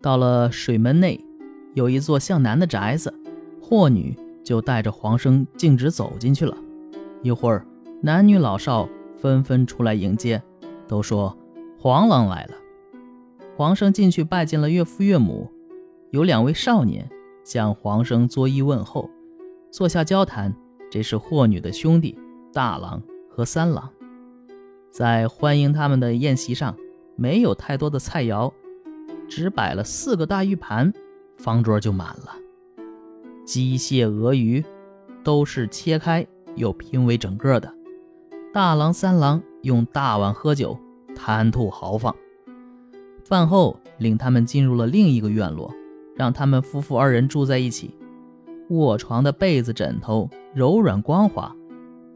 到了水门内，有一座向南的宅子，霍女就带着黄生径直走进去了。一会儿，男女老少纷纷出来迎接，都说黄郎来了。黄生进去拜见了岳父岳母，有两位少年向黄生作揖问候，坐下交谈。这是霍女的兄弟大郎和三郎，在欢迎他们的宴席上，没有太多的菜肴，只摆了四个大玉盘，方桌就满了。鸡蟹鹅鱼都是切开又拼为整个的。大郎三郎用大碗喝酒，谈吐豪放。饭后，领他们进入了另一个院落，让他们夫妇二人住在一起。卧床的被子、枕头柔软光滑，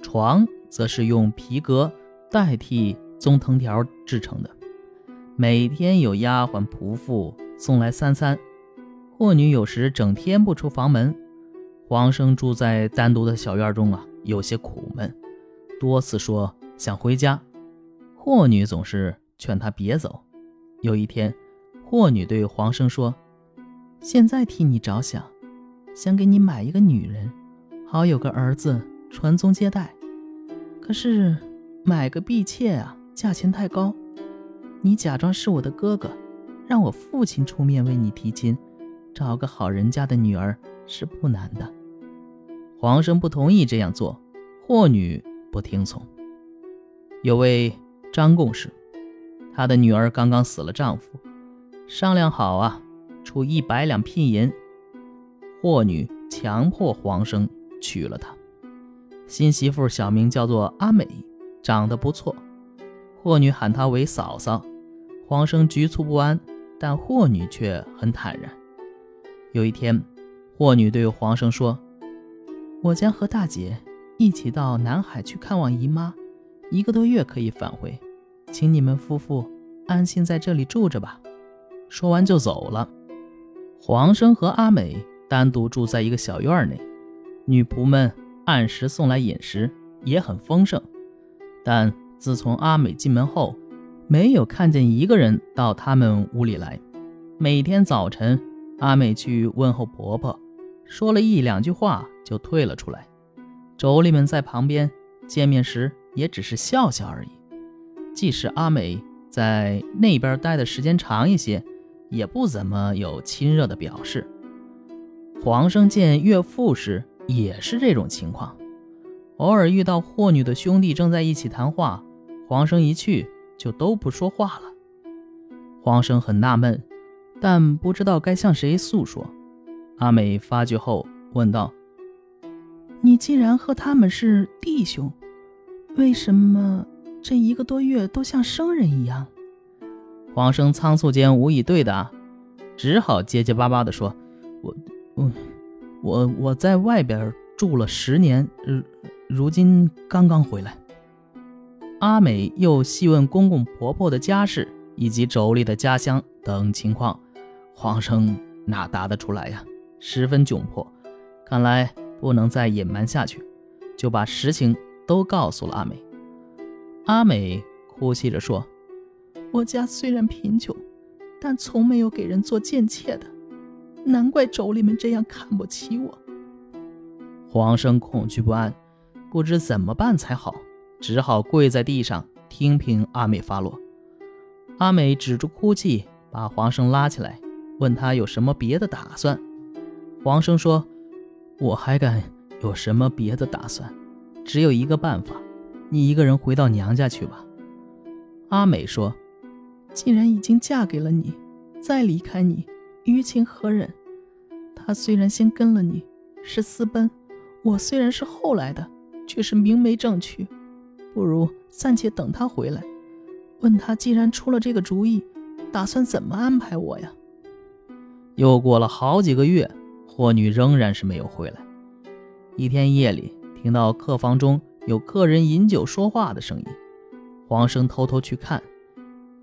床则是用皮革代替棕藤条制成的。每天有丫鬟仆妇送来三餐。霍女有时整天不出房门。黄生住在单独的小院中啊，有些苦闷，多次说想回家。霍女总是劝他别走。有一天，霍女对黄生说：“现在替你着想，想给你买一个女人，好有个儿子传宗接代。可是买个婢妾啊，价钱太高。你假装是我的哥哥，让我父亲出面为你提亲，找个好人家的女儿是不难的。”黄生不同意这样做，霍女不听从。有位张贡士。他的女儿刚刚死了丈夫，商量好啊，出一百两聘银。霍女强迫黄生娶了她。新媳妇小名叫做阿美，长得不错。霍女喊她为嫂嫂。黄生局促不安，但霍女却很坦然。有一天，霍女对黄生说：“我将和大姐一起到南海去看望姨妈，一个多月可以返回。”请你们夫妇安心在这里住着吧。说完就走了。黄生和阿美单独住在一个小院内，女仆们按时送来饮食，也很丰盛。但自从阿美进门后，没有看见一个人到他们屋里来。每天早晨，阿美去问候婆婆，说了一两句话就退了出来。妯娌们在旁边见面时，也只是笑笑而已。即使阿美在那边待的时间长一些，也不怎么有亲热的表示。黄生见岳父时也是这种情况，偶尔遇到霍女的兄弟正在一起谈话，黄生一去就都不说话了。黄生很纳闷，但不知道该向谁诉说。阿美发觉后问道：“你既然和他们是弟兄，为什么？”这一个多月都像生人一样。黄生仓促间无以对答，只好结结巴巴地说：“我，我，我我在外边住了十年，如如今刚刚回来。”阿美又细问公公婆婆的家事以及妯娌的家乡等情况，黄生哪答得出来呀？十分窘迫，看来不能再隐瞒下去，就把实情都告诉了阿美。阿美哭泣着说：“我家虽然贫穷，但从没有给人做贱妾的，难怪妯娌们这样看不起我。”黄生恐惧不安，不知怎么办才好，只好跪在地上听凭阿美发落。阿美止住哭泣，把黄生拉起来，问他有什么别的打算。黄生说：“我还敢有什么别的打算？只有一个办法。”你一个人回到娘家去吧。阿美说：“既然已经嫁给了你，再离开你，于情何忍？他虽然先跟了你，是私奔；我虽然是后来的，却是明媒正娶。不如暂且等他回来，问他既然出了这个主意，打算怎么安排我呀？”又过了好几个月，霍女仍然是没有回来。一天夜里，听到客房中。有客人饮酒说话的声音，黄生偷偷去看，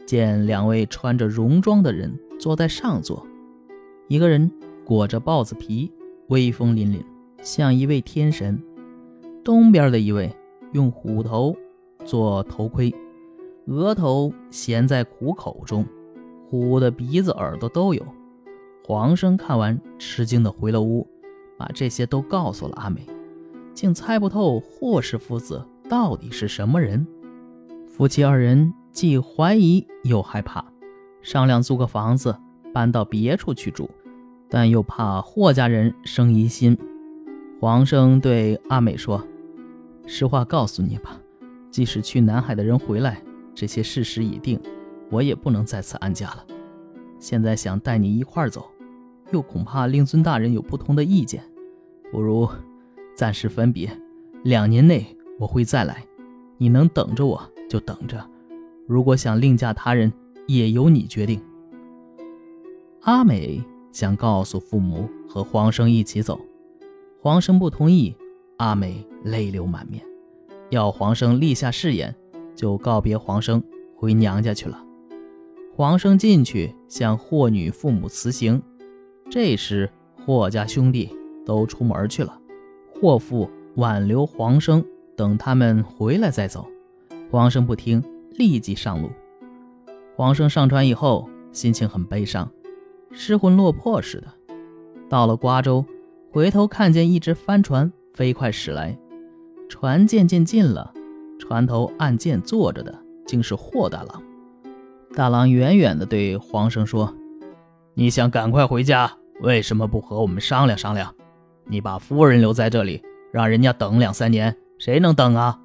见两位穿着戎装的人坐在上座，一个人裹着豹子皮，威风凛凛，像一位天神；东边的一位用虎头做头盔，额头衔在虎口中，虎的鼻子、耳朵都有，黄生看完，吃惊的回了屋，把这些都告诉了阿美，竟猜不透霍氏父子到底是什么人。夫妻二人既怀疑又害怕，商量租个房子搬到别处去住，但又怕霍家人生疑心。黄生对阿美说：“实话告诉你吧，即使去南海的人回来，这些事实已定，我也不能在此安家了。现在想带你一块儿走，又恐怕令尊大人有不同的意见，不如暂时分别。两年内我会再来，你能等着我就等着。如果想另嫁他人，也由你决定。”阿美想告诉父母和黄生一起走。黄生不同意，阿美泪流满面，要黄生立下誓言，就告别黄生回娘家去了。黄生进去向霍女父母辞行，这时霍家兄弟都出门去了，霍父挽留黄生，等他们回来再走。黄生不听，立即上路。黄生上船以后，心情很悲伤，失魂落魄似的。到了瓜州。回头看见一只帆船飞快驶来，船渐渐近了，船头按键坐着的竟是霍大郎。大郎远远地对黄生说：“你想赶快回家，为什么不和我们商量商量？你把夫人留在这里，让人家等两三年，谁能等啊？”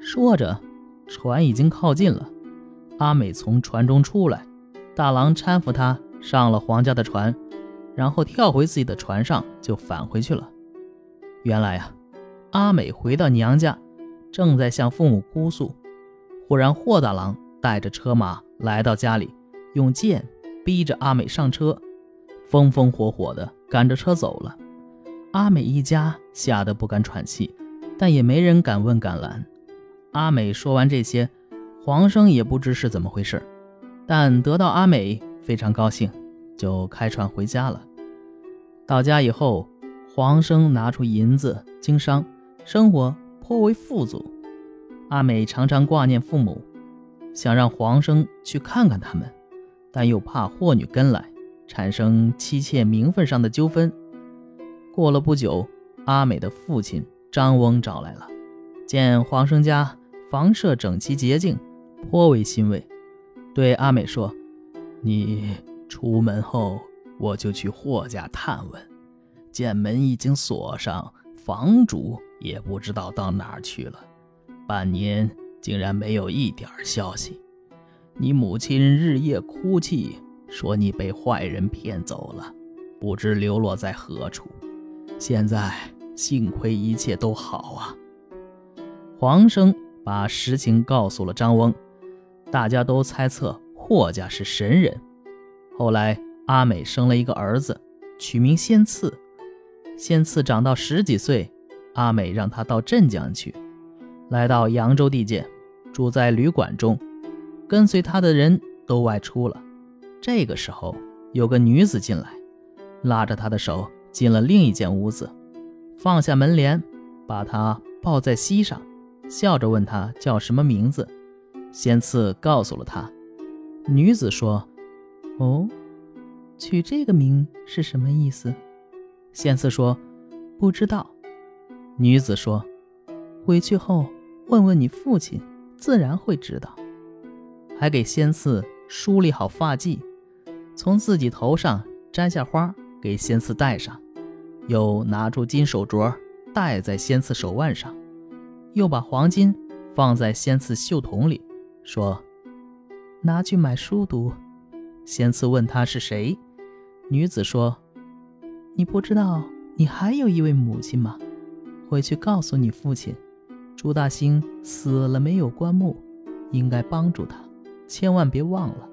说着，船已经靠近了。阿美从船中出来，大郎搀扶她上了黄家的船。然后跳回自己的船上，就返回去了。原来啊，阿美回到娘家，正在向父母哭诉，忽然霍大郎带着车马来到家里，用剑逼着阿美上车，风风火火的赶着车走了。阿美一家吓得不敢喘气，但也没人敢问敢拦。阿美说完这些，黄生也不知是怎么回事，但得到阿美非常高兴。就开船回家了。到家以后，黄生拿出银子经商，生活颇为富足。阿美常常挂念父母，想让黄生去看看他们，但又怕霍女跟来，产生妻妾名分上的纠纷。过了不久，阿美的父亲张翁找来了，见黄生家房舍整齐洁净，颇为欣慰，对阿美说：“你。”出门后，我就去霍家探问，见门已经锁上，房主也不知道到哪儿去了，半年竟然没有一点消息。你母亲日夜哭泣，说你被坏人骗走了，不知流落在何处。现在幸亏一切都好啊。黄生把实情告诉了张翁，大家都猜测霍家是神人。后来，阿美生了一个儿子，取名仙次。仙次长到十几岁，阿美让他到镇江去，来到扬州地界，住在旅馆中，跟随他的人都外出了。这个时候，有个女子进来，拉着他的手进了另一间屋子，放下门帘，把他抱在膝上，笑着问他叫什么名字。仙次告诉了他，女子说。哦，取这个名是什么意思？仙次说：“不知道。”女子说：“回去后问问你父亲，自然会知道。”还给仙次梳理好发髻，从自己头上摘下花给仙次戴上，又拿出金手镯戴在仙次手腕上，又把黄金放在仙次袖筒里，说：“拿去买书读。”仙次问他是谁，女子说：“你不知道你还有一位母亲吗？回去告诉你父亲，朱大兴死了没有棺木，应该帮助他，千万别忘了。”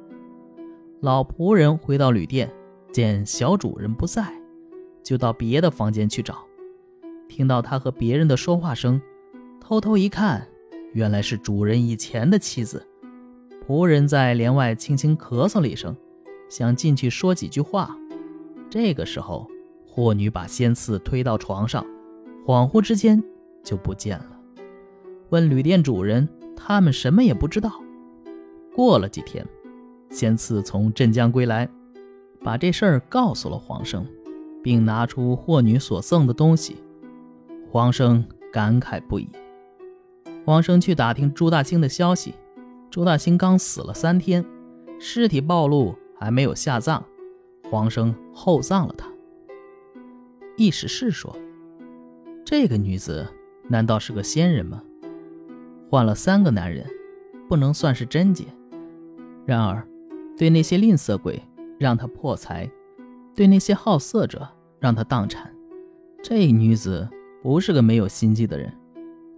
老仆人回到旅店，见小主人不在，就到别的房间去找，听到他和别人的说话声，偷偷一看，原来是主人以前的妻子。仆人在帘外轻轻咳嗽了一声，想进去说几句话。这个时候，霍女把仙次推到床上，恍惚之间就不见了。问旅店主人，他们什么也不知道。过了几天，仙次从镇江归来，把这事儿告诉了黄生，并拿出霍女所赠的东西。黄生感慨不已。黄生去打听朱大清的消息，朱大清刚死了三天，尸体暴露还没有下葬，黄生厚葬了他。易史是说：“这个女子难道是个仙人吗？换了三个男人，不能算是贞洁。然而，对那些吝啬鬼，让她破财；对那些好色者，让她荡产。这女子不是个没有心计的人，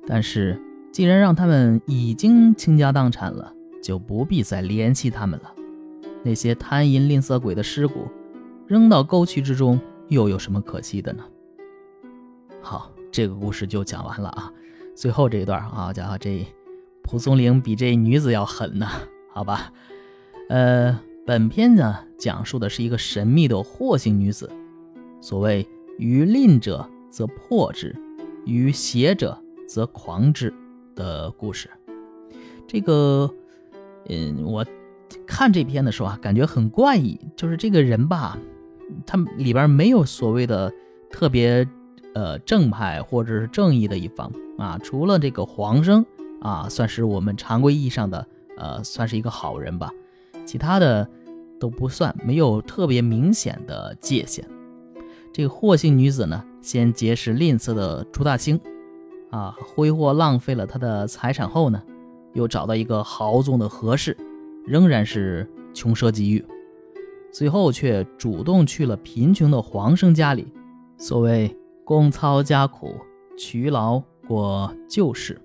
但是……”既然让他们已经倾家荡产了，就不必再联系他们了。那些贪淫吝啬鬼的尸骨，扔到沟渠之中，又有什么可惜的呢？好，这个故事就讲完了啊。最后这一段啊，家伙，这蒲松龄比这女子要狠呢，好吧？呃，本篇呢讲述的是一个神秘的霍姓女子。所谓于吝者则破之，于邪者则狂之。的故事，这个，嗯，我看这篇的时候啊，感觉很怪异。就是这个人吧，他里边没有所谓的特别呃正派或者是正义的一方啊，除了这个黄生啊，算是我们常规意义上的呃，算是一个好人吧，其他的都不算，没有特别明显的界限。这个霍姓女子呢，先结识吝啬的朱大清。啊，挥霍浪费了他的财产后呢，又找到一个豪纵的何氏，仍然是穷奢极欲，最后却主动去了贫穷的黄生家里。所谓公操家苦，劬劳过旧事。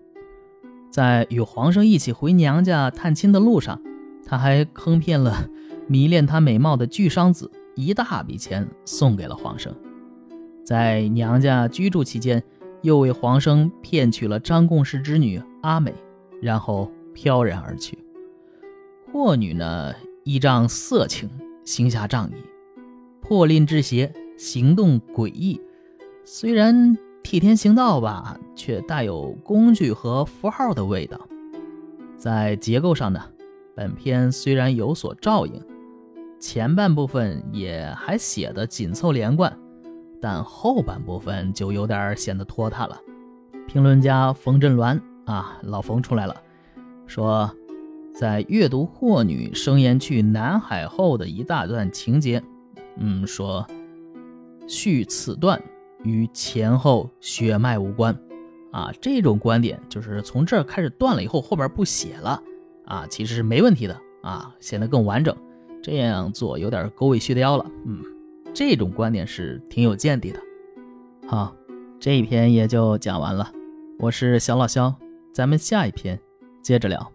在与黄生一起回娘家探亲的路上，他还坑骗了迷恋他美貌的巨商子一大笔钱，送给了黄生。在娘家居住期间。又为黄生骗取了张贡士之女阿美，然后飘然而去。霍女呢，依仗色情，行侠仗义，破吝之邪，行动诡异。虽然替天行道吧，却带有工具和符号的味道。在结构上呢，本篇虽然有所照应，前半部分也还写得紧凑连贯。但后半部分就有点显得拖沓了。评论家冯振銮啊，老冯出来了，说在阅读霍女生言去南海后的一大段情节，嗯，说续此段与前后血脉无关啊。这种观点就是从这儿开始断了以后，后边不写了啊，其实是没问题的啊，显得更完整。这样做有点狗尾续貂了，嗯。这种观点是挺有见地的。好，这一篇也就讲完了。我是小老肖，咱们下一篇接着聊。